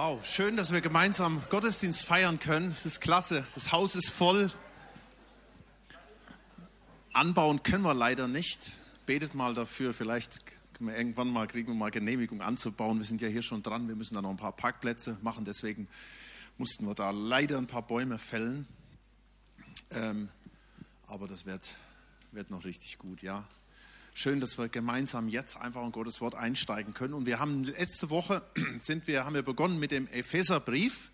Wow, schön, dass wir gemeinsam Gottesdienst feiern können. Es ist klasse. Das Haus ist voll. Anbauen können wir leider nicht. Betet mal dafür. Vielleicht irgendwann mal kriegen wir mal Genehmigung anzubauen. Wir sind ja hier schon dran. Wir müssen da noch ein paar Parkplätze machen. Deswegen mussten wir da leider ein paar Bäume fällen. Ähm, aber das wird, wird noch richtig gut, ja. Schön, dass wir gemeinsam jetzt einfach in Gottes Wort einsteigen können. Und wir haben letzte Woche sind wir, haben wir begonnen mit dem Epheserbrief.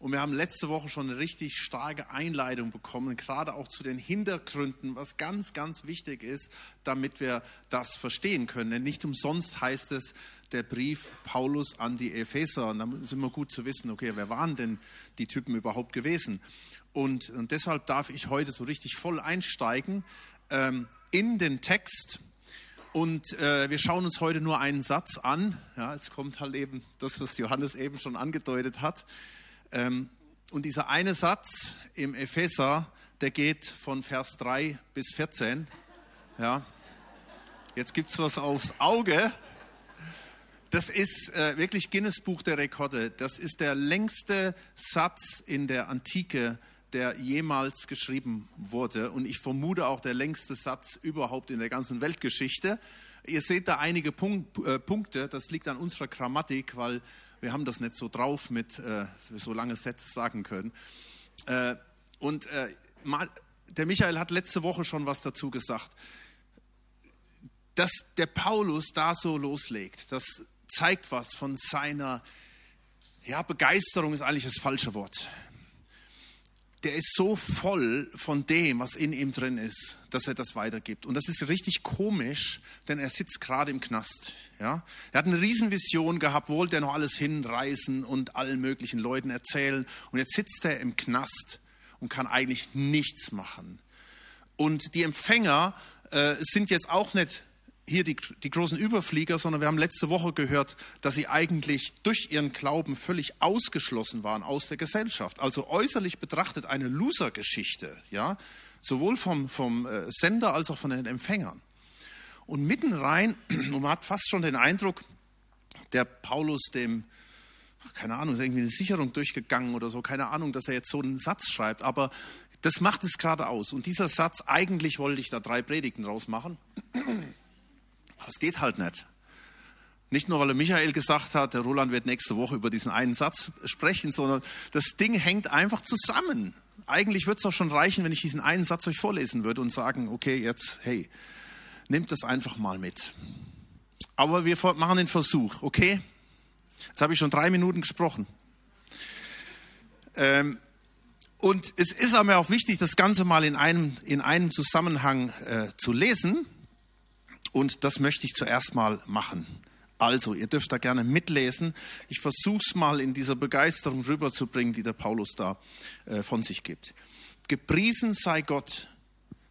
Und wir haben letzte Woche schon eine richtig starke Einleitung bekommen, gerade auch zu den Hintergründen, was ganz, ganz wichtig ist, damit wir das verstehen können. Denn nicht umsonst heißt es der Brief Paulus an die Epheser. Und da ist immer gut zu wissen, okay, wer waren denn die Typen überhaupt gewesen? Und, und deshalb darf ich heute so richtig voll einsteigen ähm, in den Text. Und äh, wir schauen uns heute nur einen Satz an. Ja, es kommt halt eben das, was Johannes eben schon angedeutet hat. Ähm, und dieser eine Satz im Epheser, der geht von Vers 3 bis 14. Ja. Jetzt gibt es was aufs Auge. Das ist äh, wirklich Guinness Buch der Rekorde. Das ist der längste Satz in der Antike der jemals geschrieben wurde. Und ich vermute auch der längste Satz überhaupt in der ganzen Weltgeschichte. Ihr seht da einige Punkt, äh, Punkte, das liegt an unserer Grammatik, weil wir haben das nicht so drauf, mit, äh, dass wir so lange Sätze sagen können. Äh, und äh, der Michael hat letzte Woche schon was dazu gesagt. Dass der Paulus da so loslegt, das zeigt was von seiner ja, Begeisterung ist eigentlich das falsche Wort der ist so voll von dem, was in ihm drin ist, dass er das weitergibt. Und das ist richtig komisch, denn er sitzt gerade im Knast. Ja? Er hat eine Riesenvision gehabt, wollte er noch alles hinreißen und allen möglichen Leuten erzählen. Und jetzt sitzt er im Knast und kann eigentlich nichts machen. Und die Empfänger äh, sind jetzt auch nicht hier die, die großen Überflieger, sondern wir haben letzte Woche gehört, dass sie eigentlich durch ihren Glauben völlig ausgeschlossen waren aus der Gesellschaft. Also äußerlich betrachtet eine Loser-Geschichte, ja, sowohl vom, vom äh, Sender als auch von den Empfängern. Und mitten rein, und man hat fast schon den Eindruck, der Paulus dem, keine Ahnung, ist irgendwie eine Sicherung durchgegangen oder so, keine Ahnung, dass er jetzt so einen Satz schreibt, aber das macht es gerade aus. Und dieser Satz, eigentlich wollte ich da drei Predigten draus machen. Das geht halt nicht. Nicht nur, weil er Michael gesagt hat, der Roland wird nächste Woche über diesen einen Satz sprechen, sondern das Ding hängt einfach zusammen. Eigentlich würde es auch schon reichen, wenn ich diesen einen Satz euch vorlesen würde und sagen, okay, jetzt, hey, nehmt das einfach mal mit. Aber wir machen den Versuch, okay? Jetzt habe ich schon drei Minuten gesprochen. Ähm, und es ist aber auch wichtig, das Ganze mal in einem, in einem Zusammenhang äh, zu lesen. Und das möchte ich zuerst mal machen. Also, ihr dürft da gerne mitlesen. Ich versuche es mal in dieser Begeisterung rüberzubringen, die der Paulus da äh, von sich gibt. Gepriesen sei Gott,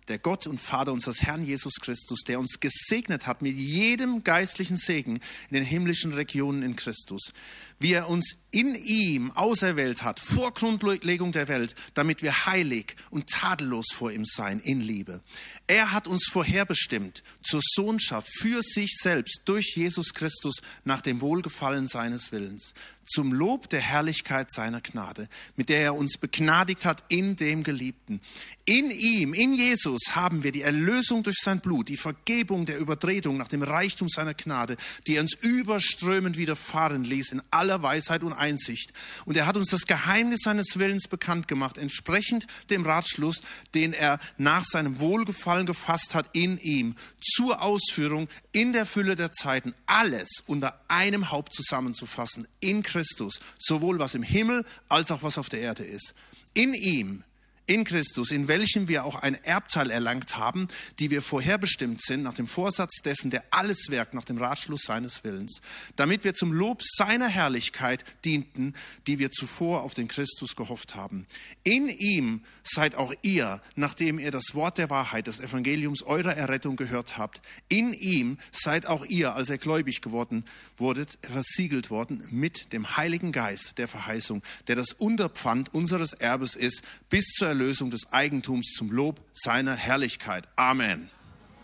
der Gott und Vater unseres Herrn Jesus Christus, der uns gesegnet hat mit jedem geistlichen Segen in den himmlischen Regionen in Christus, wie er uns in ihm auserwählt hat, vor Grundlegung der Welt, damit wir heilig und tadellos vor ihm sein in Liebe. Er hat uns vorherbestimmt zur Sohnschaft für sich selbst durch Jesus Christus nach dem Wohlgefallen seines Willens, zum Lob der Herrlichkeit seiner Gnade, mit der er uns begnadigt hat in dem Geliebten. In ihm, in Jesus haben wir die Erlösung durch sein Blut, die Vergebung der Übertretung nach dem Reichtum seiner Gnade, die er uns überströmend widerfahren ließ in aller Weisheit und Einsicht. Und er hat uns das Geheimnis seines Willens bekannt gemacht, entsprechend dem Ratschluss, den er nach seinem Wohlgefallen gefasst hat in ihm, zur Ausführung in der Fülle der Zeiten, alles unter einem Haupt zusammenzufassen, in Christus, sowohl was im Himmel als auch was auf der Erde ist. In ihm in Christus, in welchem wir auch ein Erbteil erlangt haben, die wir vorherbestimmt sind, nach dem Vorsatz dessen, der alles wirkt, nach dem Ratschluss seines Willens, damit wir zum Lob seiner Herrlichkeit dienten, die wir zuvor auf den Christus gehofft haben. In ihm seid auch ihr, nachdem ihr das Wort der Wahrheit des Evangeliums eurer Errettung gehört habt, in ihm seid auch ihr, als ihr gläubig geworden wurdet, versiegelt worden mit dem Heiligen Geist der Verheißung, der das Unterpfand unseres Erbes ist, bis zur Erlösung des Eigentums zum Lob seiner Herrlichkeit. Amen.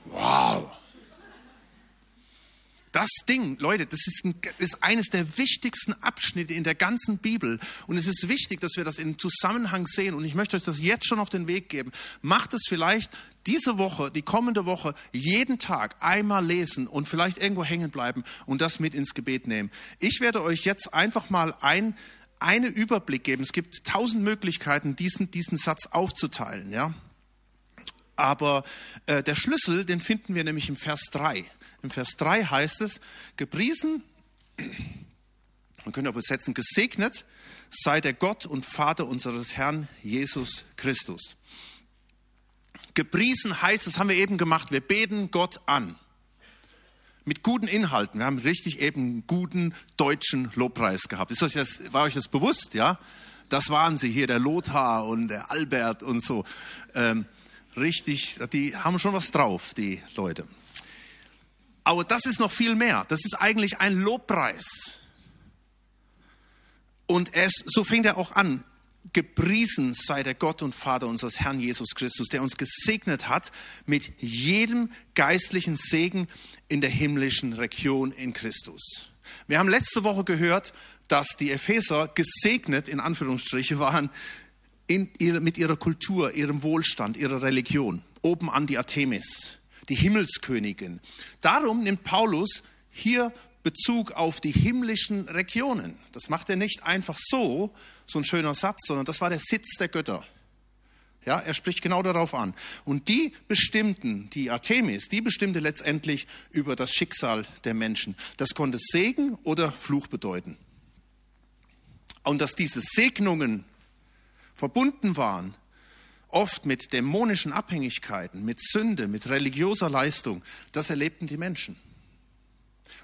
Wow. Das Ding, Leute, das ist, ein, ist eines der wichtigsten Abschnitte in der ganzen Bibel. Und es ist wichtig, dass wir das in Zusammenhang sehen. Und ich möchte euch das jetzt schon auf den Weg geben. Macht es vielleicht diese Woche, die kommende Woche, jeden Tag einmal lesen und vielleicht irgendwo hängen bleiben und das mit ins Gebet nehmen. Ich werde euch jetzt einfach mal ein, einen Überblick geben. Es gibt tausend Möglichkeiten, diesen, diesen Satz aufzuteilen, ja. Aber äh, der Schlüssel, den finden wir nämlich im Vers 3. Im Vers 3 heißt es, gepriesen, man könnte auch übersetzen, gesegnet sei der Gott und Vater unseres Herrn Jesus Christus. Gepriesen heißt, das haben wir eben gemacht, wir beten Gott an. Mit guten Inhalten. Wir haben richtig eben guten deutschen Lobpreis gehabt. Ist euch das, war euch das bewusst, ja? Das waren sie hier, der Lothar und der Albert und so. Ähm, richtig, die haben schon was drauf, die Leute. Aber das ist noch viel mehr. Das ist eigentlich ein Lobpreis. Und es, so fängt er auch an. Gepriesen sei der Gott und Vater unseres Herrn Jesus Christus, der uns gesegnet hat mit jedem geistlichen Segen in der himmlischen Region in Christus. Wir haben letzte Woche gehört, dass die Epheser gesegnet in Anführungsstriche waren ihre, mit ihrer Kultur, ihrem Wohlstand, ihrer Religion. Oben an die Artemis die Himmelskönigin. Darum nimmt Paulus hier Bezug auf die himmlischen Regionen. Das macht er nicht einfach so, so ein schöner Satz, sondern das war der Sitz der Götter. Ja, er spricht genau darauf an. Und die bestimmten, die Artemis, die bestimmte letztendlich über das Schicksal der Menschen. Das konnte Segen oder Fluch bedeuten. Und dass diese Segnungen verbunden waren oft mit dämonischen Abhängigkeiten, mit Sünde, mit religiöser Leistung. Das erlebten die Menschen.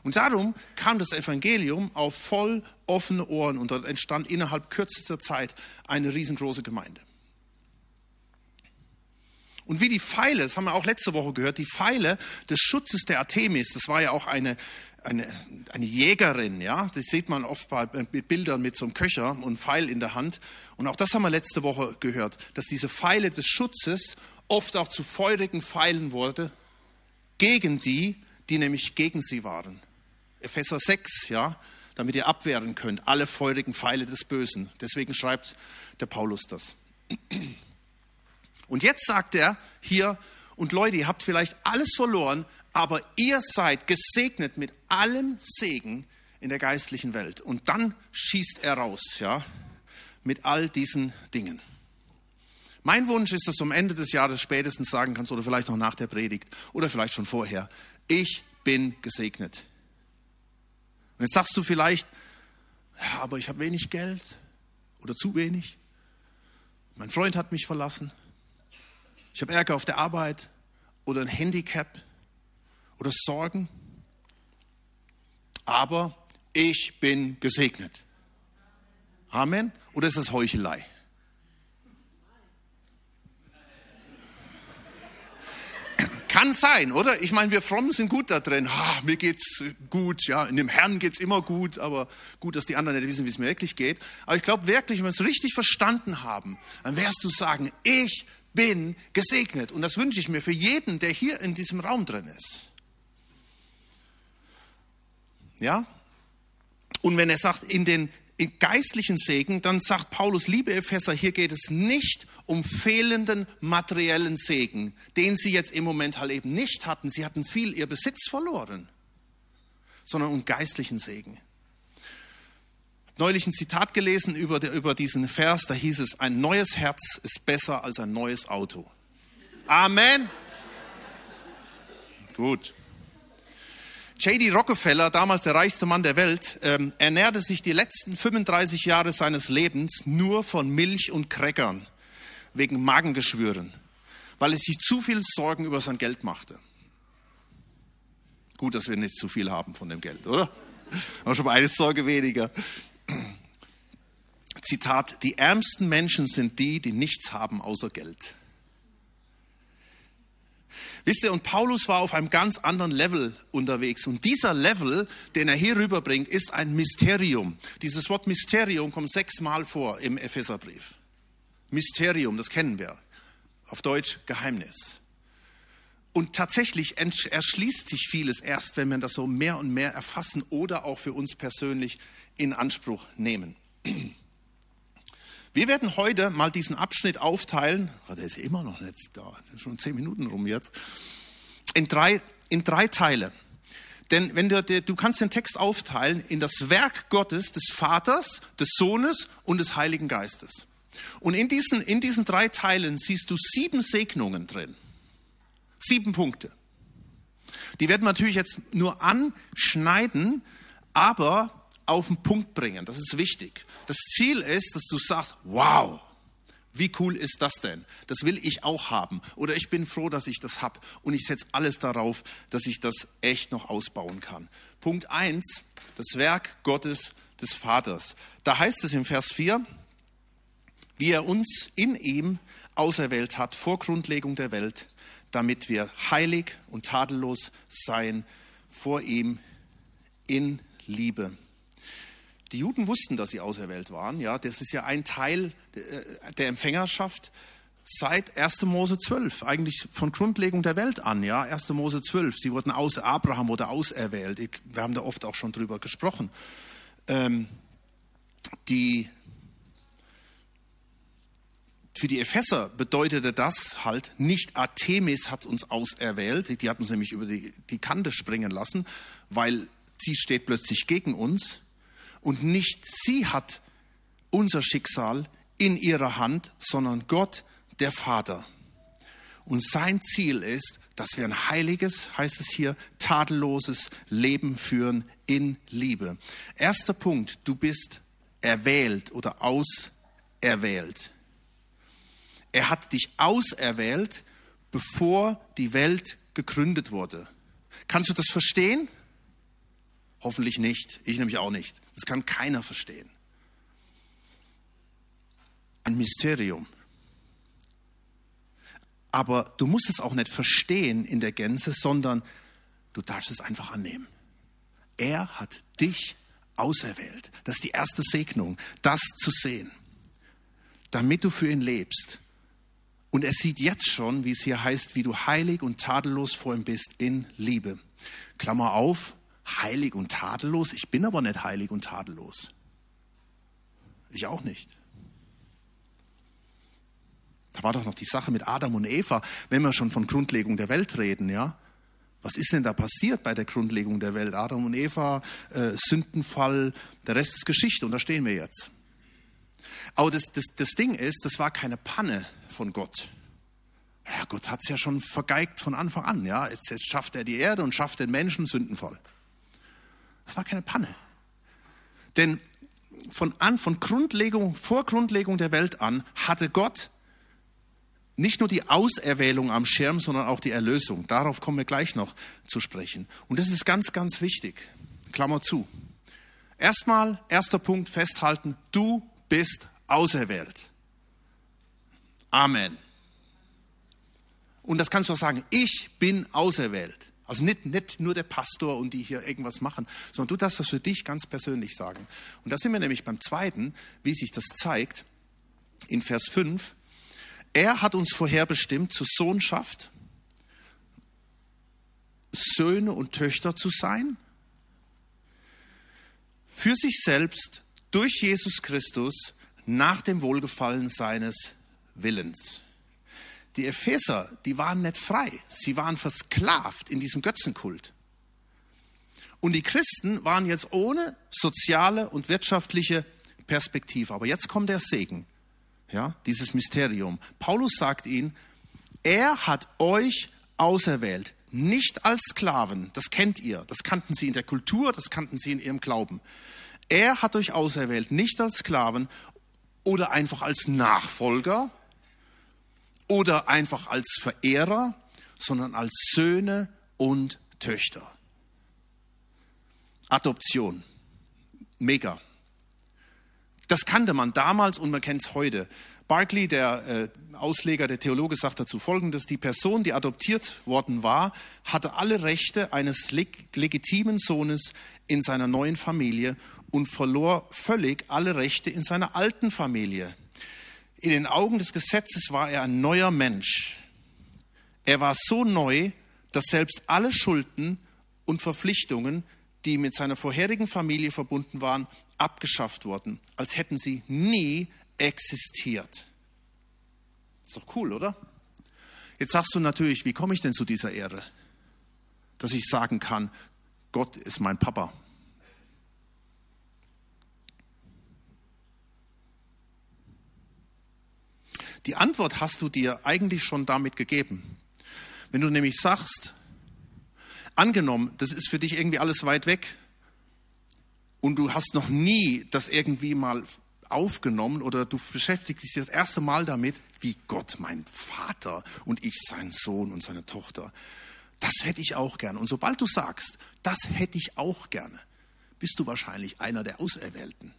Und darum kam das Evangelium auf voll offene Ohren und dort entstand innerhalb kürzester Zeit eine riesengroße Gemeinde. Und wie die Pfeile, das haben wir auch letzte Woche gehört, die Pfeile des Schutzes der Artemis, das war ja auch eine, eine, eine Jägerin, ja, das sieht man oft bei Bildern mit so einem Köcher und Pfeil in der Hand. Und auch das haben wir letzte Woche gehört, dass diese Pfeile des Schutzes oft auch zu feurigen Pfeilen wurde, gegen die, die nämlich gegen sie waren. Epheser 6, ja, damit ihr abwehren könnt, alle feurigen Pfeile des Bösen. Deswegen schreibt der Paulus das. Und jetzt sagt er hier, und Leute, ihr habt vielleicht alles verloren, aber ihr seid gesegnet mit allem Segen in der geistlichen Welt. Und dann schießt er raus, ja, mit all diesen Dingen. Mein Wunsch ist, dass du am Ende des Jahres spätestens sagen kannst, oder vielleicht noch nach der Predigt, oder vielleicht schon vorher, ich bin gesegnet. Und jetzt sagst du vielleicht, ja, aber ich habe wenig Geld oder zu wenig. Mein Freund hat mich verlassen. Ich habe Ärger auf der Arbeit oder ein Handicap oder Sorgen. Aber ich bin gesegnet. Amen. Oder ist das Heuchelei? Kann sein, oder? Ich meine, wir Frommen sind gut da drin. Ah, mir geht's gut, ja, in dem Herrn geht's immer gut, aber gut, dass die anderen nicht wissen, wie es mir wirklich geht. Aber ich glaube wirklich, wenn wir es richtig verstanden haben, dann wirst du sagen, ich bin gesegnet. Und das wünsche ich mir für jeden, der hier in diesem Raum drin ist. Ja? Und wenn er sagt, in den geistlichen Segen, dann sagt Paulus, liebe Epheser, hier geht es nicht um fehlenden materiellen Segen, den sie jetzt im Moment halt eben nicht hatten. Sie hatten viel ihr Besitz verloren, sondern um geistlichen Segen. Neulich ein Zitat gelesen über, über diesen Vers, da hieß es, ein neues Herz ist besser als ein neues Auto. Amen. Gut. J.D. Rockefeller, damals der reichste Mann der Welt, ähm, ernährte sich die letzten 35 Jahre seines Lebens nur von Milch und Crackern wegen Magengeschwüren, weil er sich zu viel Sorgen über sein Geld machte. Gut, dass wir nicht zu viel haben von dem Geld, oder? Aber schon mal eine Sorge weniger. Zitat, die ärmsten Menschen sind die, die nichts haben außer Geld. Wisst ihr, und Paulus war auf einem ganz anderen Level unterwegs. Und dieser Level, den er hier rüberbringt, ist ein Mysterium. Dieses Wort Mysterium kommt sechsmal vor im Epheserbrief. Mysterium, das kennen wir. Auf Deutsch Geheimnis. Und tatsächlich erschließt sich vieles erst, wenn wir das so mehr und mehr erfassen oder auch für uns persönlich in Anspruch nehmen. Wir werden heute mal diesen Abschnitt aufteilen, oh, der ist immer noch nicht da, schon zehn Minuten rum jetzt, in drei, in drei Teile. Denn wenn du, du kannst den Text aufteilen in das Werk Gottes, des Vaters, des Sohnes und des Heiligen Geistes. Und in diesen, in diesen drei Teilen siehst du sieben Segnungen drin. Sieben Punkte. Die werden wir natürlich jetzt nur anschneiden, aber auf den Punkt bringen. Das ist wichtig. Das Ziel ist, dass du sagst, wow, wie cool ist das denn? Das will ich auch haben. Oder ich bin froh, dass ich das habe. Und ich setze alles darauf, dass ich das echt noch ausbauen kann. Punkt eins: das Werk Gottes des Vaters. Da heißt es im Vers 4, wie er uns in ihm auserwählt hat vor Grundlegung der Welt, damit wir heilig und tadellos sein vor ihm in Liebe. Die Juden wussten, dass sie auserwählt waren. Ja, das ist ja ein Teil äh, der Empfängerschaft seit 1. Mose 12, eigentlich von Grundlegung der Welt an. Ja, 1. Mose 12. Sie wurden aus, Abraham wurde auserwählt. Wir haben da oft auch schon drüber gesprochen. Ähm, die für die Epheser bedeutete das halt, nicht Artemis hat uns auserwählt, die hat uns nämlich über die, die Kante springen lassen, weil sie steht plötzlich gegen uns. Und nicht sie hat unser Schicksal in ihrer Hand, sondern Gott, der Vater. Und sein Ziel ist, dass wir ein heiliges, heißt es hier, tadelloses Leben führen in Liebe. Erster Punkt, du bist erwählt oder auserwählt. Er hat dich auserwählt, bevor die Welt gegründet wurde. Kannst du das verstehen? Hoffentlich nicht. Ich nämlich auch nicht. Das kann keiner verstehen. Ein Mysterium. Aber du musst es auch nicht verstehen in der Gänze, sondern du darfst es einfach annehmen. Er hat dich auserwählt. Das ist die erste Segnung, das zu sehen, damit du für ihn lebst und er sieht jetzt schon, wie es hier heißt, wie du heilig und tadellos vor ihm bist in Liebe. Klammer auf, heilig und tadellos. Ich bin aber nicht heilig und tadellos. Ich auch nicht. Da war doch noch die Sache mit Adam und Eva, wenn wir schon von Grundlegung der Welt reden, ja. Was ist denn da passiert bei der Grundlegung der Welt? Adam und Eva, äh, Sündenfall, der Rest ist Geschichte und da stehen wir jetzt. Aber das, das, das Ding ist, das war keine Panne von Gott. Ja, Gott hat es ja schon vergeigt von Anfang an. Ja, jetzt, jetzt schafft er die Erde und schafft den Menschen sündenvoll. Das war keine Panne. Denn von an, von Grundlegung, vor Grundlegung der Welt an hatte Gott nicht nur die Auserwählung am Schirm, sondern auch die Erlösung. Darauf kommen wir gleich noch zu sprechen. Und das ist ganz, ganz wichtig. Klammer zu. Erstmal, erster Punkt festhalten, du bist auserwählt. Amen. Und das kannst du auch sagen, ich bin auserwählt. Also nicht, nicht nur der Pastor und die hier irgendwas machen, sondern du darfst das für dich ganz persönlich sagen. Und da sind wir nämlich beim zweiten, wie sich das zeigt, in Vers 5. Er hat uns vorherbestimmt zur Sohnschaft, Söhne und Töchter zu sein, für sich selbst durch Jesus Christus nach dem Wohlgefallen seines Willens. Die Epheser, die waren nicht frei. Sie waren versklavt in diesem Götzenkult. Und die Christen waren jetzt ohne soziale und wirtschaftliche Perspektive. Aber jetzt kommt der Segen, ja, dieses Mysterium. Paulus sagt ihnen, er hat euch auserwählt, nicht als Sklaven. Das kennt ihr. Das kannten sie in der Kultur, das kannten sie in ihrem Glauben. Er hat euch auserwählt, nicht als Sklaven oder einfach als Nachfolger oder einfach als Verehrer, sondern als Söhne und Töchter. Adoption. Mega. Das kannte man damals und man kennt es heute. Barclay, der äh, Ausleger, der Theologe, sagt dazu Folgendes. Die Person, die adoptiert worden war, hatte alle Rechte eines leg legitimen Sohnes in seiner neuen Familie und verlor völlig alle Rechte in seiner alten Familie. In den Augen des Gesetzes war er ein neuer Mensch. Er war so neu, dass selbst alle Schulden und Verpflichtungen, die mit seiner vorherigen Familie verbunden waren, abgeschafft wurden, als hätten sie nie existiert. Ist doch cool, oder? Jetzt sagst du natürlich, wie komme ich denn zu dieser Ehre? Dass ich sagen kann, Gott ist mein Papa. Die Antwort hast du dir eigentlich schon damit gegeben. Wenn du nämlich sagst, angenommen, das ist für dich irgendwie alles weit weg und du hast noch nie das irgendwie mal aufgenommen oder du beschäftigst dich das erste Mal damit, wie Gott mein Vater und ich sein Sohn und seine Tochter. Das hätte ich auch gerne. Und sobald du sagst, das hätte ich auch gerne, bist du wahrscheinlich einer der Auserwählten.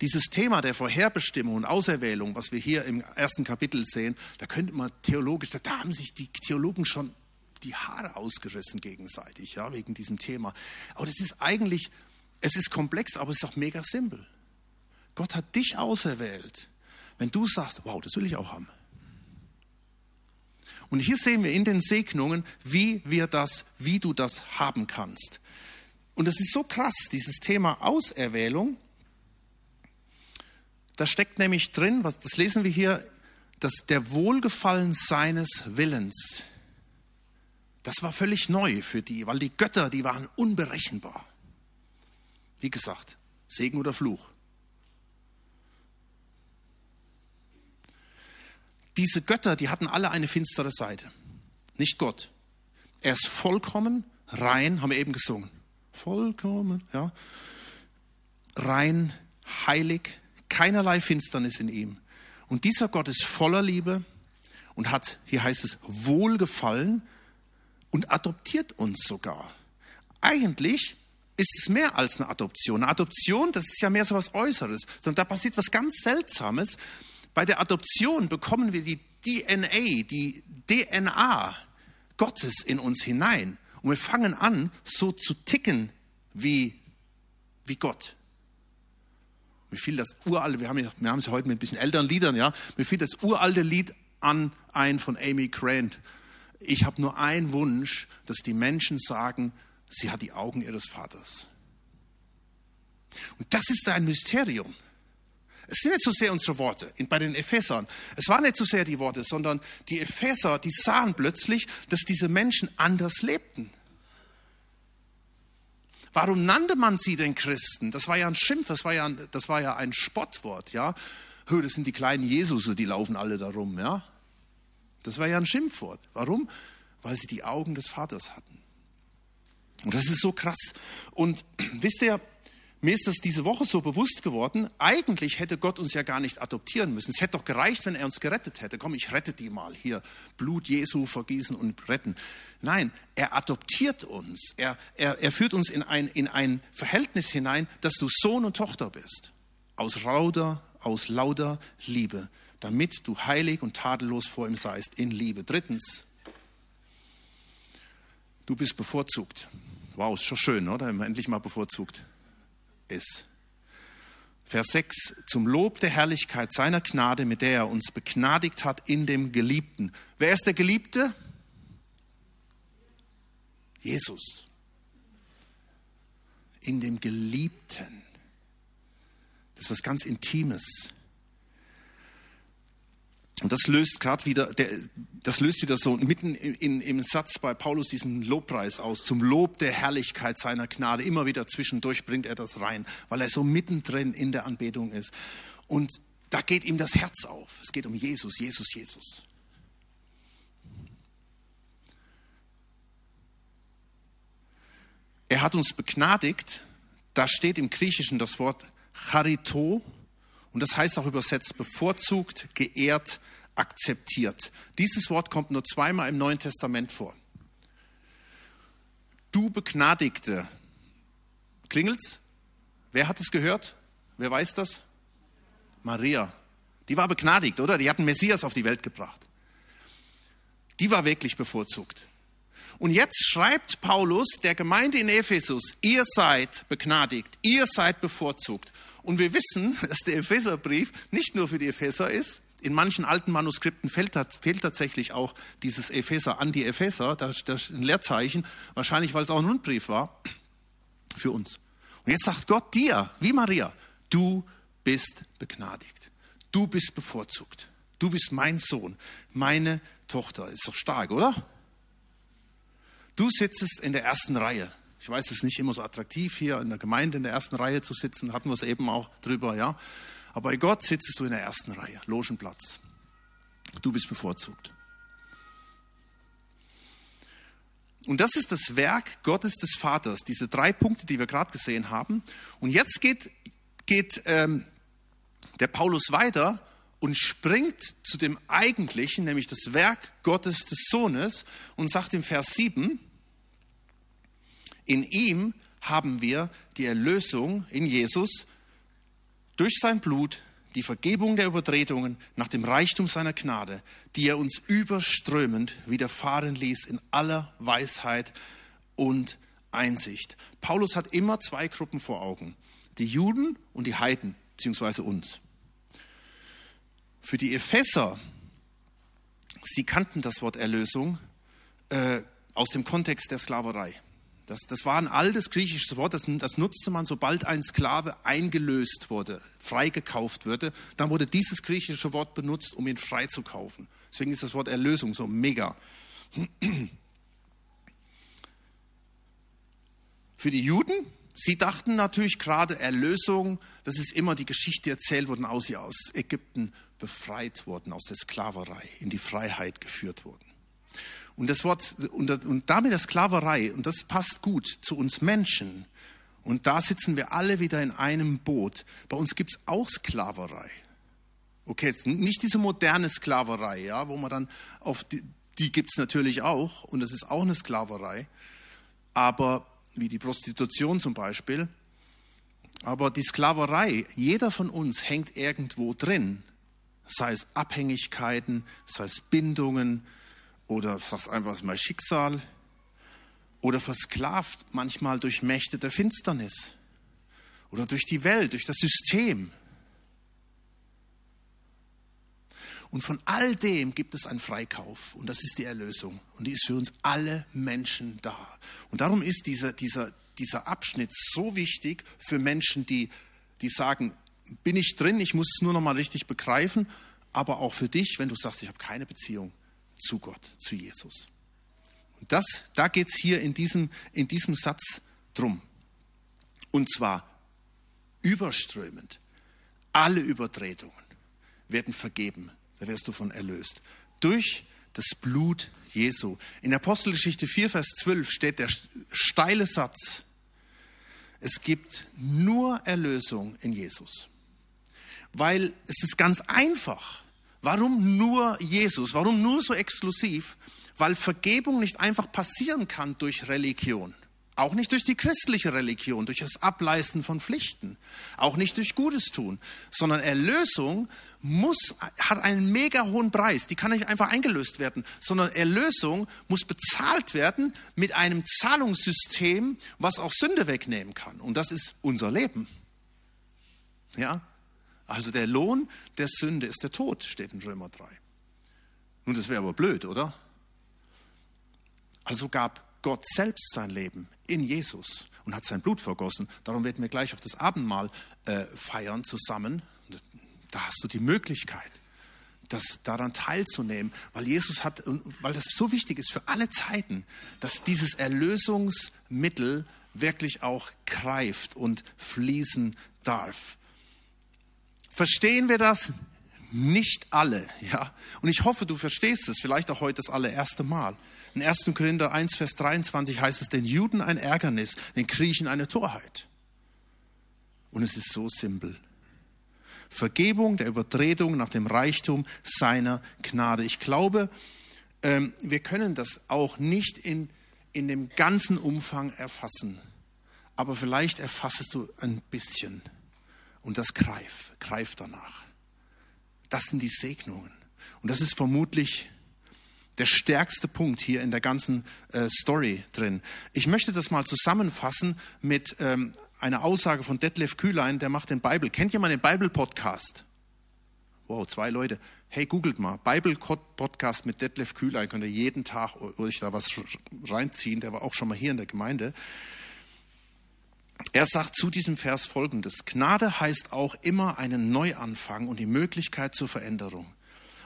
Dieses Thema der Vorherbestimmung und Auserwählung, was wir hier im ersten Kapitel sehen, da könnte man theologisch, da haben sich die Theologen schon die Haare ausgerissen gegenseitig, ja, wegen diesem Thema. Aber das ist eigentlich, es ist komplex, aber es ist auch mega simpel. Gott hat dich auserwählt. Wenn du sagst, wow, das will ich auch haben. Und hier sehen wir in den Segnungen, wie wir das, wie du das haben kannst. Und das ist so krass, dieses Thema Auserwählung. Da steckt nämlich drin, was, das lesen wir hier, dass der Wohlgefallen seines Willens. Das war völlig neu für die, weil die Götter, die waren unberechenbar. Wie gesagt, Segen oder Fluch. Diese Götter, die hatten alle eine finstere Seite. Nicht Gott. Er ist vollkommen rein, haben wir eben gesungen. Vollkommen, ja. Rein, heilig, keinerlei Finsternis in ihm. Und dieser Gott ist voller Liebe und hat, hier heißt es, Wohlgefallen und adoptiert uns sogar. Eigentlich ist es mehr als eine Adoption. Eine Adoption, das ist ja mehr so was Äußeres, sondern da passiert was ganz Seltsames. Bei der Adoption bekommen wir die DNA, die DNA Gottes in uns hinein. Und wir fangen an, so zu ticken wie, wie Gott. Mir fiel das uralte, wir haben, wir haben es heute mit ein bisschen älteren Liedern, ja, mir fiel das uralte Lied an ein von Amy Grant. Ich habe nur einen Wunsch, dass die Menschen sagen, sie hat die Augen ihres Vaters. Und das ist ein Mysterium. Es sind nicht so sehr unsere Worte bei den Ephesern. Es waren nicht so sehr die Worte, sondern die Epheser, die sahen plötzlich, dass diese Menschen anders lebten. Warum nannte man sie denn Christen? Das war ja ein Schimpf, das war ja ein, das war ja ein Spottwort, ja. Das sind die kleinen Jesusse, die laufen alle darum, ja. Das war ja ein Schimpfwort. Warum? Weil sie die Augen des Vaters hatten. Und das ist so krass. Und wisst ihr, mir ist das diese Woche so bewusst geworden, eigentlich hätte Gott uns ja gar nicht adoptieren müssen. Es hätte doch gereicht, wenn er uns gerettet hätte. Komm, ich rette die mal hier. Blut Jesu vergießen und retten. Nein, er adoptiert uns. Er, er, er führt uns in ein, in ein Verhältnis hinein, dass du Sohn und Tochter bist. Aus lauter, aus lauter Liebe. Damit du heilig und tadellos vor ihm seist in Liebe. Drittens, du bist bevorzugt. Wow, ist schon schön, oder? Endlich mal bevorzugt ist. Vers 6, zum Lob der Herrlichkeit seiner Gnade, mit der er uns begnadigt hat in dem Geliebten. Wer ist der Geliebte? Jesus. In dem Geliebten. Das ist was ganz Intimes. Und das löst gerade wieder, der, das löst wieder so mitten in, in, im Satz bei Paulus diesen Lobpreis aus. Zum Lob der Herrlichkeit seiner Gnade. Immer wieder zwischendurch bringt er das rein, weil er so mittendrin in der Anbetung ist. Und da geht ihm das Herz auf. Es geht um Jesus, Jesus, Jesus. Er hat uns begnadigt. Da steht im Griechischen das Wort charito. Und das heißt auch übersetzt bevorzugt, geehrt, akzeptiert. Dieses Wort kommt nur zweimal im Neuen Testament vor. Du Begnadigte. Klingelt's? Wer hat es gehört? Wer weiß das? Maria. Die war begnadigt, oder? Die hat einen Messias auf die Welt gebracht. Die war wirklich bevorzugt. Und jetzt schreibt Paulus der Gemeinde in Ephesus, ihr seid begnadigt, ihr seid bevorzugt. Und wir wissen, dass der Epheserbrief nicht nur für die Epheser ist, in manchen alten Manuskripten fehlt, fehlt tatsächlich auch dieses Epheser an die Epheser, das, das ein Leerzeichen, wahrscheinlich weil es auch ein Rundbrief war für uns. Und jetzt sagt Gott dir, wie Maria, du bist begnadigt, du bist bevorzugt, du bist mein Sohn, meine Tochter. Ist doch stark, oder? Du sitzt in der ersten Reihe. Ich weiß, es ist nicht immer so attraktiv, hier in der Gemeinde in der ersten Reihe zu sitzen, hatten wir es eben auch drüber, ja. Aber bei Gott sitzt du in der ersten Reihe, Logenplatz. Du bist bevorzugt. Und das ist das Werk Gottes des Vaters, diese drei Punkte, die wir gerade gesehen haben. Und jetzt geht, geht ähm, der Paulus weiter und springt zu dem Eigentlichen, nämlich das Werk Gottes des Sohnes und sagt im Vers 7, in ihm haben wir die Erlösung in Jesus durch sein Blut, die Vergebung der Übertretungen nach dem Reichtum seiner Gnade, die er uns überströmend widerfahren ließ in aller Weisheit und Einsicht. Paulus hat immer zwei Gruppen vor Augen, die Juden und die Heiden, beziehungsweise uns. Für die Epheser, sie kannten das Wort Erlösung äh, aus dem Kontext der Sklaverei. Das, das war ein altes griechisches Wort, das, das nutzte man, sobald ein Sklave eingelöst wurde, freigekauft wurde. Dann wurde dieses griechische Wort benutzt, um ihn freizukaufen. Deswegen ist das Wort Erlösung so mega. Für die Juden, sie dachten natürlich gerade Erlösung, das ist immer die Geschichte erzählt worden, aus sie aus Ägypten befreit wurden, aus der Sklaverei in die Freiheit geführt wurden. Und das Wort, und, und damit der Sklaverei, und das passt gut zu uns Menschen. Und da sitzen wir alle wieder in einem Boot. Bei uns gibt es auch Sklaverei. Okay, jetzt nicht diese moderne Sklaverei, ja, wo man dann auf die, die gibt es natürlich auch, und das ist auch eine Sklaverei, aber wie die Prostitution zum Beispiel. Aber die Sklaverei, jeder von uns hängt irgendwo drin, sei es Abhängigkeiten, sei es Bindungen, oder sagst einfach, es ist mein Schicksal oder versklavt manchmal durch Mächte der Finsternis oder durch die Welt, durch das System. Und von all dem gibt es einen Freikauf und das ist die Erlösung und die ist für uns alle Menschen da. Und darum ist dieser, dieser, dieser Abschnitt so wichtig für Menschen, die, die sagen, bin ich drin, ich muss es nur noch mal richtig begreifen, aber auch für dich, wenn du sagst, ich habe keine Beziehung zu Gott, zu Jesus. Und das, da geht es hier in diesem, in diesem Satz drum. Und zwar überströmend. Alle Übertretungen werden vergeben. Da wirst du von erlöst. Durch das Blut Jesu. In Apostelgeschichte 4, Vers 12 steht der steile Satz. Es gibt nur Erlösung in Jesus. Weil es ist ganz einfach. Warum nur Jesus? Warum nur so exklusiv? Weil Vergebung nicht einfach passieren kann durch Religion. Auch nicht durch die christliche Religion, durch das Ableisten von Pflichten, auch nicht durch Gutes tun, sondern Erlösung muss, hat einen mega hohen Preis. Die kann nicht einfach eingelöst werden, sondern Erlösung muss bezahlt werden mit einem Zahlungssystem, was auch Sünde wegnehmen kann. Und das ist unser Leben. Ja, also der Lohn der Sünde ist der Tod, steht in Römer 3. Nun, das wäre aber blöd, oder? Also gab Gott selbst sein Leben in Jesus und hat sein Blut vergossen. Darum werden wir gleich auch das Abendmahl äh, feiern zusammen. Da hast du die Möglichkeit, das daran teilzunehmen, weil Jesus hat, weil das so wichtig ist für alle Zeiten, dass dieses Erlösungsmittel wirklich auch greift und fließen darf. Verstehen wir das? Nicht alle, ja. Und ich hoffe, du verstehst es, vielleicht auch heute das allererste Mal. In 1. Korinther 1, Vers 23 heißt es, den Juden ein Ärgernis, den Griechen eine Torheit. Und es ist so simpel. Vergebung der Übertretung nach dem Reichtum seiner Gnade. Ich glaube, ähm, wir können das auch nicht in, in dem ganzen Umfang erfassen. Aber vielleicht erfassest du ein bisschen. Und das greif, greif danach. Das sind die Segnungen. Und das ist vermutlich der stärkste Punkt hier in der ganzen äh, Story drin. Ich möchte das mal zusammenfassen mit ähm, einer Aussage von Detlef Kühlein, der macht den Bible. Kennt jemand den Bible-Podcast? Wow, zwei Leute. Hey, googelt mal. Bible Podcast mit Detlef Kühlein. Könnt ihr jeden Tag euch da was reinziehen. Der war auch schon mal hier in der Gemeinde. Er sagt zu diesem Vers folgendes. Gnade heißt auch immer einen Neuanfang und die Möglichkeit zur Veränderung.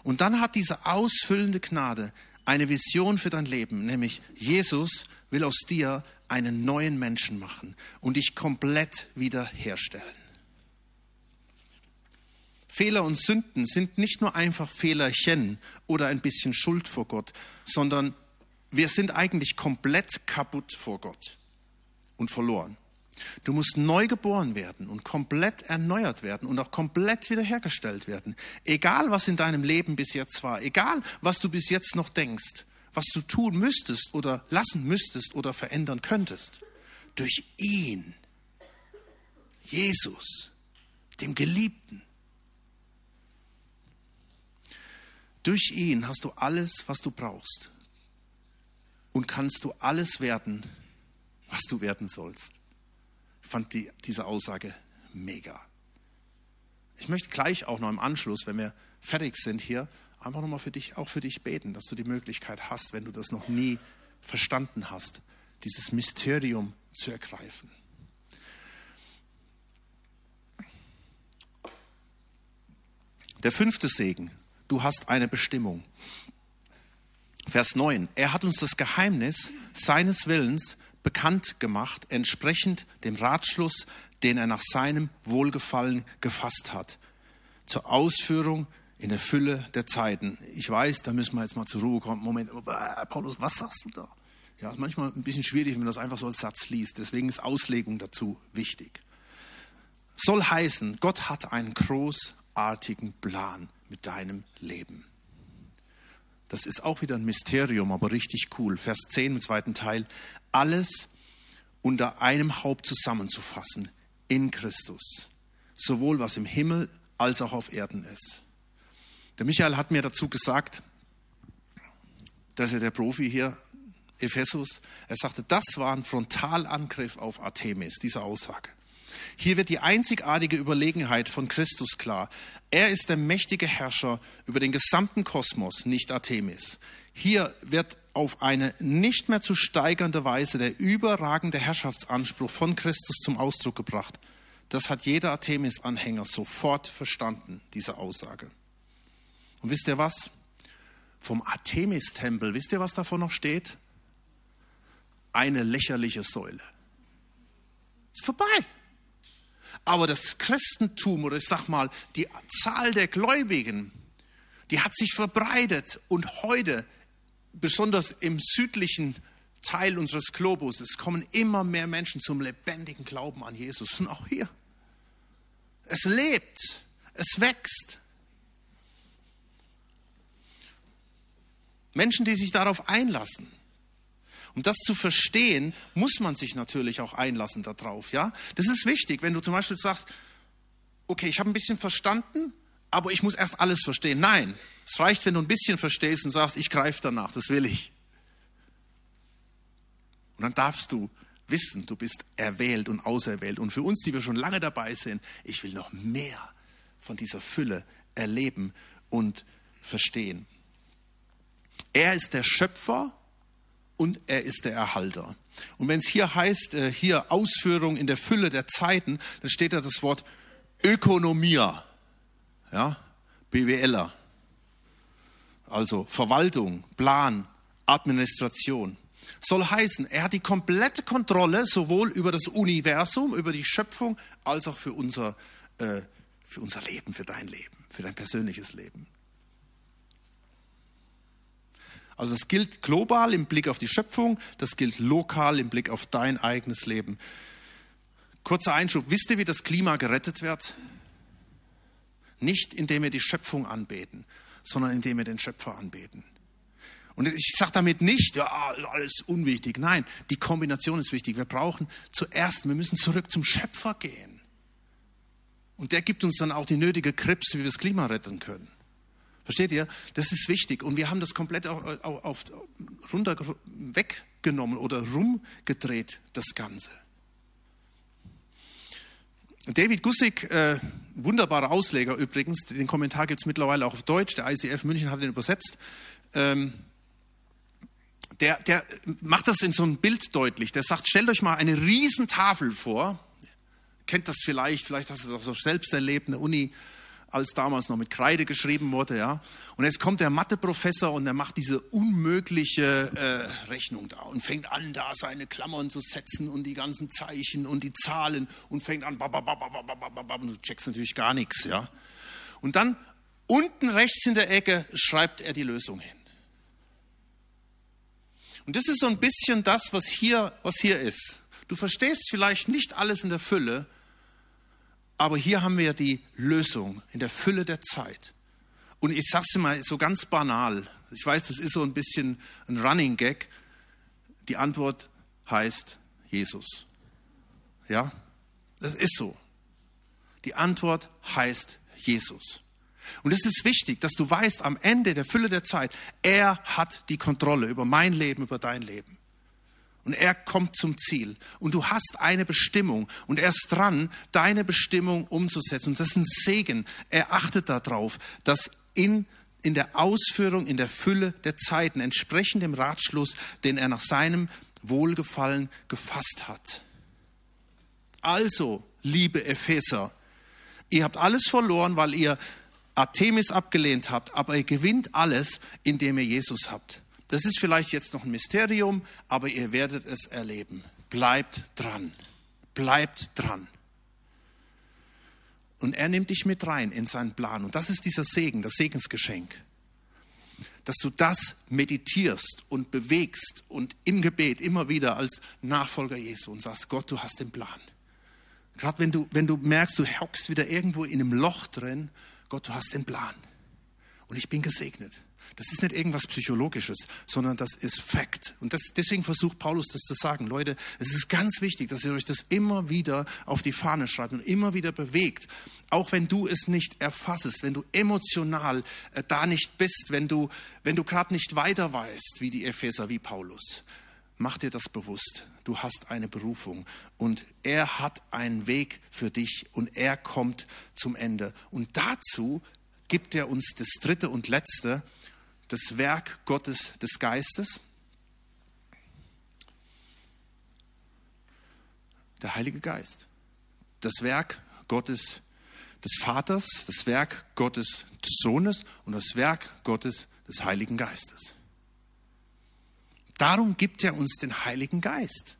Und dann hat diese ausfüllende Gnade eine Vision für dein Leben, nämlich Jesus will aus dir einen neuen Menschen machen und dich komplett wiederherstellen. Fehler und Sünden sind nicht nur einfach Fehlerchen oder ein bisschen Schuld vor Gott, sondern wir sind eigentlich komplett kaputt vor Gott und verloren. Du musst neu geboren werden und komplett erneuert werden und auch komplett wiederhergestellt werden. Egal, was in deinem Leben bis jetzt war, egal, was du bis jetzt noch denkst, was du tun müsstest oder lassen müsstest oder verändern könntest. Durch ihn, Jesus, dem Geliebten. Durch ihn hast du alles, was du brauchst. Und kannst du alles werden, was du werden sollst fand die, diese Aussage mega. Ich möchte gleich auch noch im Anschluss, wenn wir fertig sind hier, einfach nochmal für dich, auch für dich beten, dass du die Möglichkeit hast, wenn du das noch nie verstanden hast, dieses Mysterium zu ergreifen. Der fünfte Segen, du hast eine Bestimmung. Vers 9, er hat uns das Geheimnis seines Willens bekannt gemacht, entsprechend dem Ratschluss, den er nach seinem Wohlgefallen gefasst hat, zur Ausführung in der Fülle der Zeiten. Ich weiß, da müssen wir jetzt mal zur Ruhe kommen. Moment, Paulus, was sagst du da? Ja, ist manchmal ein bisschen schwierig, wenn man das einfach so als Satz liest. Deswegen ist Auslegung dazu wichtig. Soll heißen, Gott hat einen großartigen Plan mit deinem Leben. Das ist auch wieder ein Mysterium, aber richtig cool. Vers 10 im zweiten Teil. Alles unter einem Haupt zusammenzufassen in Christus. Sowohl was im Himmel als auch auf Erden ist. Der Michael hat mir dazu gesagt, dass er der Profi hier, Ephesus, er sagte, das war ein Frontalangriff auf Artemis, diese Aussage. Hier wird die einzigartige Überlegenheit von Christus klar. Er ist der mächtige Herrscher über den gesamten Kosmos, nicht Artemis. Hier wird auf eine nicht mehr zu steigernde Weise der überragende Herrschaftsanspruch von Christus zum Ausdruck gebracht. Das hat jeder Artemis-Anhänger sofort verstanden, diese Aussage. Und wisst ihr was? Vom Artemis-Tempel, wisst ihr, was davon noch steht? Eine lächerliche Säule. Ist vorbei. Aber das Christentum oder ich sag mal, die Zahl der Gläubigen, die hat sich verbreitet und heute, besonders im südlichen Teil unseres Globus, es kommen immer mehr Menschen zum lebendigen Glauben an Jesus. Und auch hier. Es lebt, es wächst. Menschen, die sich darauf einlassen. Um das zu verstehen, muss man sich natürlich auch einlassen darauf. Ja, das ist wichtig, wenn du zum Beispiel sagst, okay, ich habe ein bisschen verstanden, aber ich muss erst alles verstehen. Nein, es reicht, wenn du ein bisschen verstehst und sagst, ich greife danach, das will ich. Und dann darfst du wissen, du bist erwählt und auserwählt. Und für uns, die wir schon lange dabei sind, ich will noch mehr von dieser Fülle erleben und verstehen. Er ist der Schöpfer und er ist der Erhalter. Und wenn es hier heißt, äh, hier Ausführung in der Fülle der Zeiten, dann steht da das Wort Ökonomia, ja, BWLer, also Verwaltung, Plan, Administration. Soll heißen, er hat die komplette Kontrolle sowohl über das Universum, über die Schöpfung, als auch für unser, äh, für unser Leben, für dein Leben, für dein persönliches Leben. Also das gilt global im Blick auf die Schöpfung, das gilt lokal im Blick auf dein eigenes Leben. Kurzer Einschub, wisst ihr, wie das Klima gerettet wird? Nicht indem wir die Schöpfung anbeten, sondern indem wir den Schöpfer anbeten. Und ich sage damit nicht, ja, alles unwichtig. Nein, die Kombination ist wichtig. Wir brauchen zuerst, wir müssen zurück zum Schöpfer gehen. Und der gibt uns dann auch die nötige Krips, wie wir das Klima retten können. Versteht ihr? Das ist wichtig. Und wir haben das komplett auf, auf, auf, runter weggenommen oder rumgedreht, das Ganze. David Gussig, äh, wunderbarer Ausleger übrigens, den Kommentar gibt es mittlerweile auch auf Deutsch, der ICF München hat den übersetzt. Ähm, der, der macht das in so einem Bild deutlich. Der sagt, stellt euch mal eine Riesentafel vor. Kennt das vielleicht, vielleicht hast du das auch selbst erlebt, eine Uni, als damals noch mit Kreide geschrieben wurde, ja. Und jetzt kommt der Matheprofessor und er macht diese unmögliche äh, Rechnung da und fängt an, da seine Klammern zu setzen und die ganzen Zeichen und die Zahlen und fängt an, und du checkst natürlich gar nichts, ja. Und dann unten rechts in der Ecke schreibt er die Lösung hin. Und das ist so ein bisschen das, was hier, was hier ist. Du verstehst vielleicht nicht alles in der Fülle, aber hier haben wir die Lösung in der Fülle der Zeit. Und ich sage es mal so ganz banal. Ich weiß, das ist so ein bisschen ein Running Gag. Die Antwort heißt Jesus. Ja, das ist so. Die Antwort heißt Jesus. Und es ist wichtig, dass du weißt, am Ende der Fülle der Zeit, er hat die Kontrolle über mein Leben, über dein Leben. Und er kommt zum Ziel. Und du hast eine Bestimmung. Und er ist dran, deine Bestimmung umzusetzen. Und das ist ein Segen. Er achtet darauf, dass in, in der Ausführung, in der Fülle der Zeiten, entsprechend dem Ratschluss, den er nach seinem Wohlgefallen gefasst hat. Also, liebe Epheser, ihr habt alles verloren, weil ihr Artemis abgelehnt habt, aber ihr gewinnt alles, indem ihr Jesus habt. Das ist vielleicht jetzt noch ein Mysterium, aber ihr werdet es erleben. Bleibt dran. Bleibt dran. Und er nimmt dich mit rein in seinen Plan. Und das ist dieser Segen, das Segensgeschenk. Dass du das meditierst und bewegst und im Gebet immer wieder als Nachfolger Jesu und sagst, Gott, du hast den Plan. Gerade wenn du, wenn du merkst, du hockst wieder irgendwo in einem Loch drin Gott, du hast den Plan. Und ich bin gesegnet. Das ist nicht irgendwas Psychologisches, sondern das ist Fakt. Und das, deswegen versucht Paulus das zu sagen. Leute, es ist ganz wichtig, dass ihr euch das immer wieder auf die Fahne schreibt und immer wieder bewegt. Auch wenn du es nicht erfassest, wenn du emotional äh, da nicht bist, wenn du, wenn du gerade nicht weiter weißt, wie die Epheser, wie Paulus. Mach dir das bewusst. Du hast eine Berufung und er hat einen Weg für dich und er kommt zum Ende. Und dazu gibt er uns das dritte und letzte, das Werk Gottes des Geistes. Der Heilige Geist. Das Werk Gottes des Vaters, das Werk Gottes des Sohnes und das Werk Gottes des Heiligen Geistes. Darum gibt er uns den Heiligen Geist.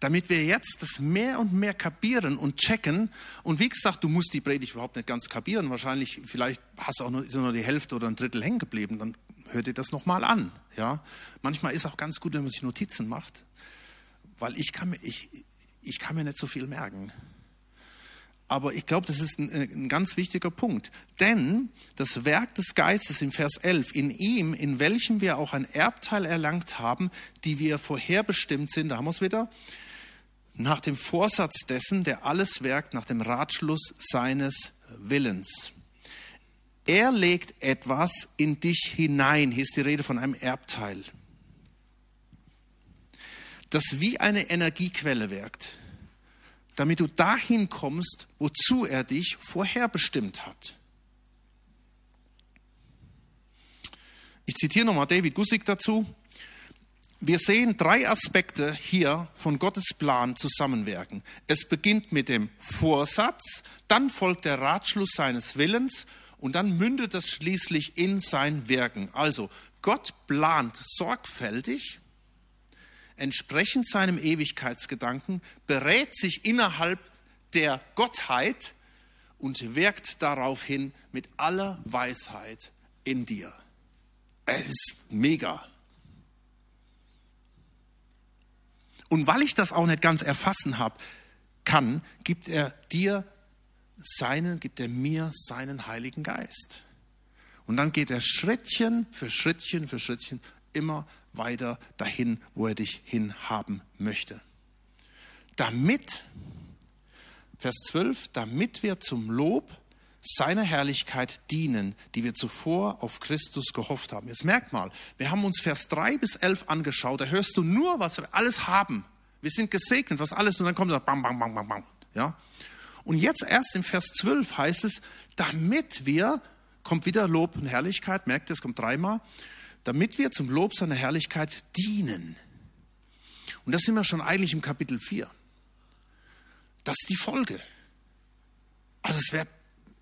Damit wir jetzt das mehr und mehr kapieren und checken. Und wie gesagt, du musst die Predigt überhaupt nicht ganz kapieren. Wahrscheinlich, vielleicht hast du auch nur, ist nur die Hälfte oder ein Drittel hängen geblieben. Dann hör dir das nochmal an. Ja? Manchmal ist auch ganz gut, wenn man sich Notizen macht. Weil ich kann mir, ich, ich kann mir nicht so viel merken. Aber ich glaube, das ist ein, ein, ganz wichtiger Punkt. Denn das Werk des Geistes im Vers 11, in ihm, in welchem wir auch ein Erbteil erlangt haben, die wir vorherbestimmt sind, da haben wir es wieder, nach dem Vorsatz dessen, der alles werkt, nach dem Ratschluss seines Willens. Er legt etwas in dich hinein. Hier ist die Rede von einem Erbteil, das wie eine Energiequelle wirkt damit du dahin kommst, wozu er dich vorherbestimmt hat. Ich zitiere nochmal David Gussig dazu. Wir sehen drei Aspekte hier von Gottes Plan zusammenwirken. Es beginnt mit dem Vorsatz, dann folgt der Ratschluss seines Willens und dann mündet es schließlich in sein Wirken. Also Gott plant sorgfältig entsprechend seinem Ewigkeitsgedanken, berät sich innerhalb der Gottheit und wirkt daraufhin mit aller Weisheit in dir. Es ist mega. Und weil ich das auch nicht ganz erfassen habe, kann, gibt er dir seinen, gibt er mir seinen Heiligen Geist. Und dann geht er Schrittchen für Schrittchen für Schrittchen immer weiter dahin, wo er dich hinhaben möchte. Damit, Vers 12, damit wir zum Lob seiner Herrlichkeit dienen, die wir zuvor auf Christus gehofft haben. Jetzt merkt mal, wir haben uns Vers 3 bis 11 angeschaut, da hörst du nur, was wir alles haben. Wir sind gesegnet, was alles, und dann kommt da bam, bam, bam, bam, bam. Ja? Und jetzt erst im Vers 12 heißt es, damit wir, kommt wieder Lob und Herrlichkeit, merkt ihr, es kommt dreimal, damit wir zum Lob seiner Herrlichkeit dienen. Und das sind wir schon eigentlich im Kapitel 4. Das ist die Folge. Also es wäre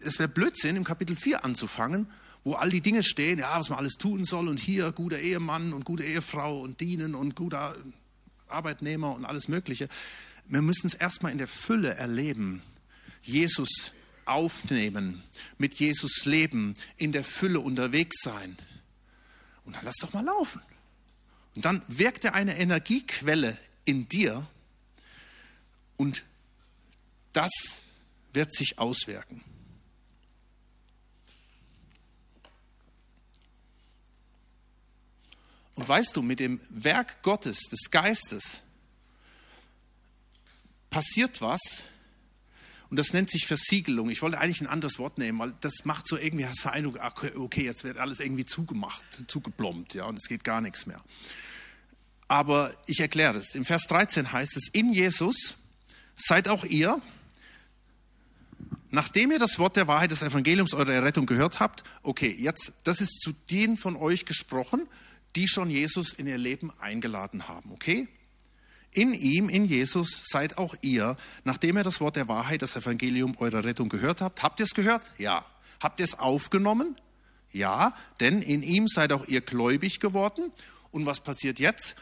es wär Blödsinn, im Kapitel 4 anzufangen, wo all die Dinge stehen, ja, was man alles tun soll und hier guter Ehemann und gute Ehefrau und dienen und guter Arbeitnehmer und alles Mögliche. Wir müssen es erstmal in der Fülle erleben. Jesus aufnehmen, mit Jesus leben, in der Fülle unterwegs sein. Und dann lass doch mal laufen. Und dann wirkt er eine Energiequelle in dir und das wird sich auswirken. Und weißt du, mit dem Werk Gottes, des Geistes, passiert was, und das nennt sich Versiegelung. Ich wollte eigentlich ein anderes Wort nehmen, weil das macht so irgendwie, hast du Eindruck, okay, jetzt wird alles irgendwie zugemacht, zugeplombt, ja, und es geht gar nichts mehr. Aber ich erkläre das. Im Vers 13 heißt es, in Jesus seid auch ihr, nachdem ihr das Wort der Wahrheit des Evangeliums eurer Errettung gehört habt, okay, jetzt, das ist zu denen von euch gesprochen, die schon Jesus in ihr Leben eingeladen haben, okay? In ihm, in Jesus, seid auch ihr, nachdem ihr das Wort der Wahrheit, das Evangelium eurer Rettung gehört habt. Habt ihr es gehört? Ja. Habt ihr es aufgenommen? Ja, denn in ihm seid auch ihr gläubig geworden. Und was passiert jetzt?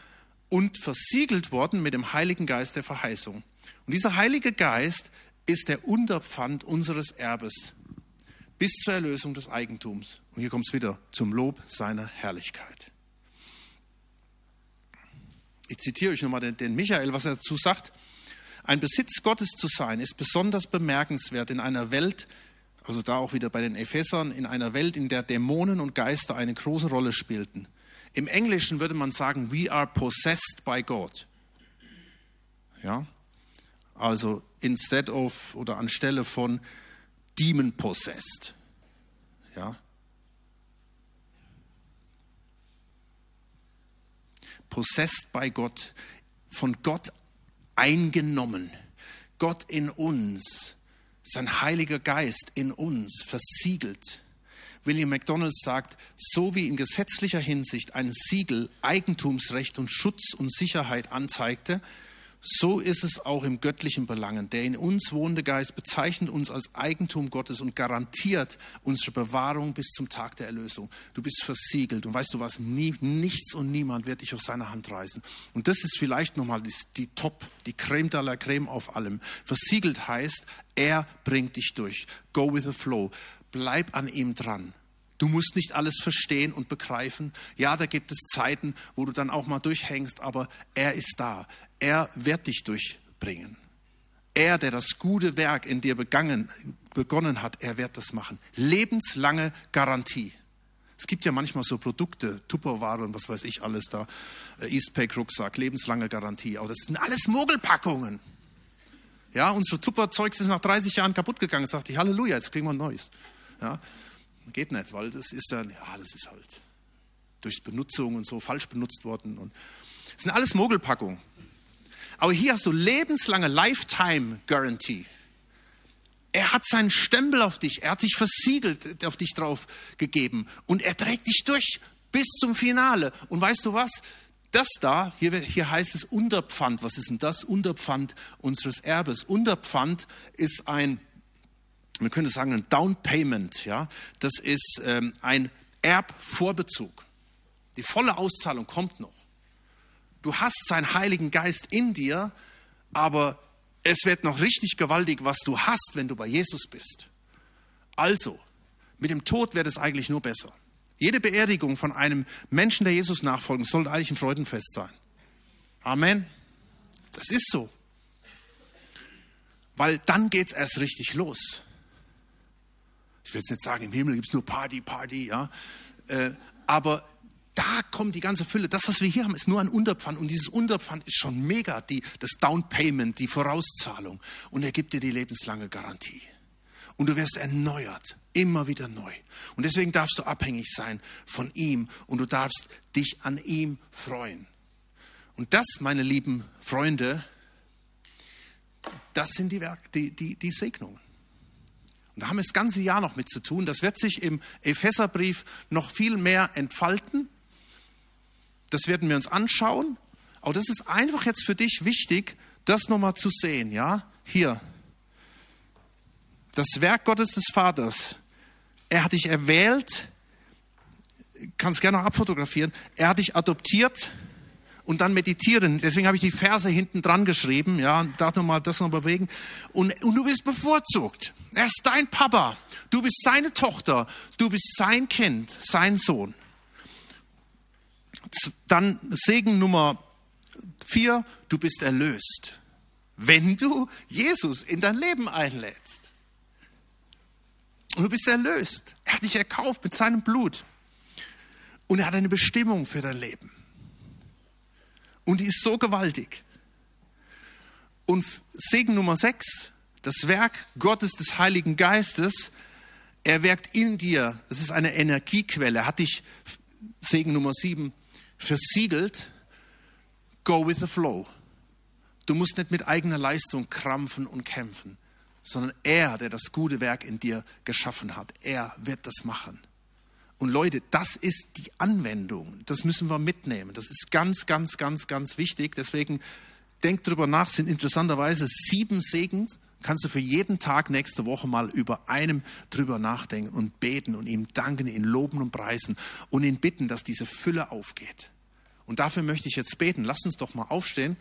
Und versiegelt worden mit dem Heiligen Geist der Verheißung. Und dieser Heilige Geist ist der Unterpfand unseres Erbes bis zur Erlösung des Eigentums. Und hier kommt es wieder zum Lob seiner Herrlichkeit. Ich zitiere euch nochmal den, den Michael, was er dazu sagt. Ein Besitz Gottes zu sein, ist besonders bemerkenswert in einer Welt, also da auch wieder bei den Ephesern, in einer Welt, in der Dämonen und Geister eine große Rolle spielten. Im Englischen würde man sagen, we are possessed by God. Ja? Also instead of oder anstelle von demon possessed. Ja? Possessed by Gott, von Gott eingenommen. Gott in uns, sein Heiliger Geist in uns, versiegelt. William MacDonald sagt, so wie in gesetzlicher Hinsicht ein Siegel Eigentumsrecht und Schutz und Sicherheit anzeigte, so ist es auch im göttlichen Belangen. Der in uns wohnende Geist bezeichnet uns als Eigentum Gottes und garantiert unsere Bewahrung bis zum Tag der Erlösung. Du bist versiegelt und weißt du was, Nie, nichts und niemand wird dich auf seine Hand reißen. Und das ist vielleicht nochmal die, die Top, die Creme de la Creme auf allem. Versiegelt heißt, er bringt dich durch. Go with the flow. Bleib an ihm dran. Du musst nicht alles verstehen und begreifen. Ja, da gibt es Zeiten, wo du dann auch mal durchhängst, aber er ist da. Er wird dich durchbringen. Er, der das gute Werk in dir begangen, begonnen hat, er wird das machen. Lebenslange Garantie. Es gibt ja manchmal so Produkte, Tupperware und was weiß ich alles da, äh, Eastpak Rucksack, lebenslange Garantie. Aber das sind alles Mogelpackungen. Ja, unsere Tupperzeugs ist nach 30 Jahren kaputt gegangen. Sagt ich, Halleluja, jetzt kriegen wir ein neues. Ja, Geht nicht, weil das ist dann, ja, das ist halt durch Benutzung und so falsch benutzt worden. Und das sind alles Mogelpackungen. Aber hier hast du lebenslange Lifetime Guarantee. Er hat seinen Stempel auf dich, er hat dich versiegelt, auf dich drauf gegeben und er trägt dich durch bis zum Finale. Und weißt du was? Das da, hier, hier heißt es Unterpfand. Was ist denn das? Unterpfand unseres Erbes. Unterpfand ist ein man könnte sagen, ein Down Payment. Ja? Das ist ähm, ein Erbvorbezug. Die volle Auszahlung kommt noch. Du hast seinen Heiligen Geist in dir, aber es wird noch richtig gewaltig, was du hast, wenn du bei Jesus bist. Also, mit dem Tod wird es eigentlich nur besser. Jede Beerdigung von einem Menschen, der Jesus nachfolgt, sollte eigentlich ein Freudenfest sein. Amen. Das ist so. Weil dann geht es erst richtig los. Ich will jetzt nicht sagen, im Himmel gibt es nur Party, Party, ja. Äh, aber da kommt die ganze Fülle. Das, was wir hier haben, ist nur ein Unterpfand. Und dieses Unterpfand ist schon mega, die, das Down Payment, die Vorauszahlung. Und er gibt dir die lebenslange Garantie. Und du wirst erneuert, immer wieder neu. Und deswegen darfst du abhängig sein von ihm und du darfst dich an ihm freuen. Und das, meine lieben Freunde, das sind die, Werk, die, die, die Segnungen. Und da haben wir das ganze Jahr noch mit zu tun. Das wird sich im Epheserbrief noch viel mehr entfalten. Das werden wir uns anschauen. Aber das ist einfach jetzt für dich wichtig, das nochmal zu sehen. Ja, hier. Das Werk Gottes des Vaters. Er hat dich erwählt. Kannst gerne noch abfotografieren. Er hat dich adoptiert und dann meditieren. Deswegen habe ich die Verse hinten dran geschrieben. Ja, darf nochmal das noch bewegen. Und, und du bist bevorzugt. Er ist dein Papa. Du bist seine Tochter. Du bist sein Kind, sein Sohn. Dann Segen Nummer vier. Du bist erlöst. Wenn du Jesus in dein Leben einlädst. Und du bist erlöst. Er hat dich erkauft mit seinem Blut. Und er hat eine Bestimmung für dein Leben. Und die ist so gewaltig. Und Segen Nummer 6, das Werk Gottes des Heiligen Geistes, er wirkt in dir. Das ist eine Energiequelle. Hat dich, Segen Nummer 7, versiegelt. Go with the flow. Du musst nicht mit eigener Leistung krampfen und kämpfen, sondern er, der das gute Werk in dir geschaffen hat, er wird das machen. Und Leute, das ist die Anwendung. Das müssen wir mitnehmen. Das ist ganz, ganz, ganz, ganz wichtig. Deswegen denkt drüber nach, sind interessanterweise sieben Segen. Kannst du für jeden Tag nächste Woche mal über einem drüber nachdenken und beten und ihm danken, ihn loben und preisen und ihn bitten, dass diese Fülle aufgeht. Und dafür möchte ich jetzt beten. Lass uns doch mal aufstehen.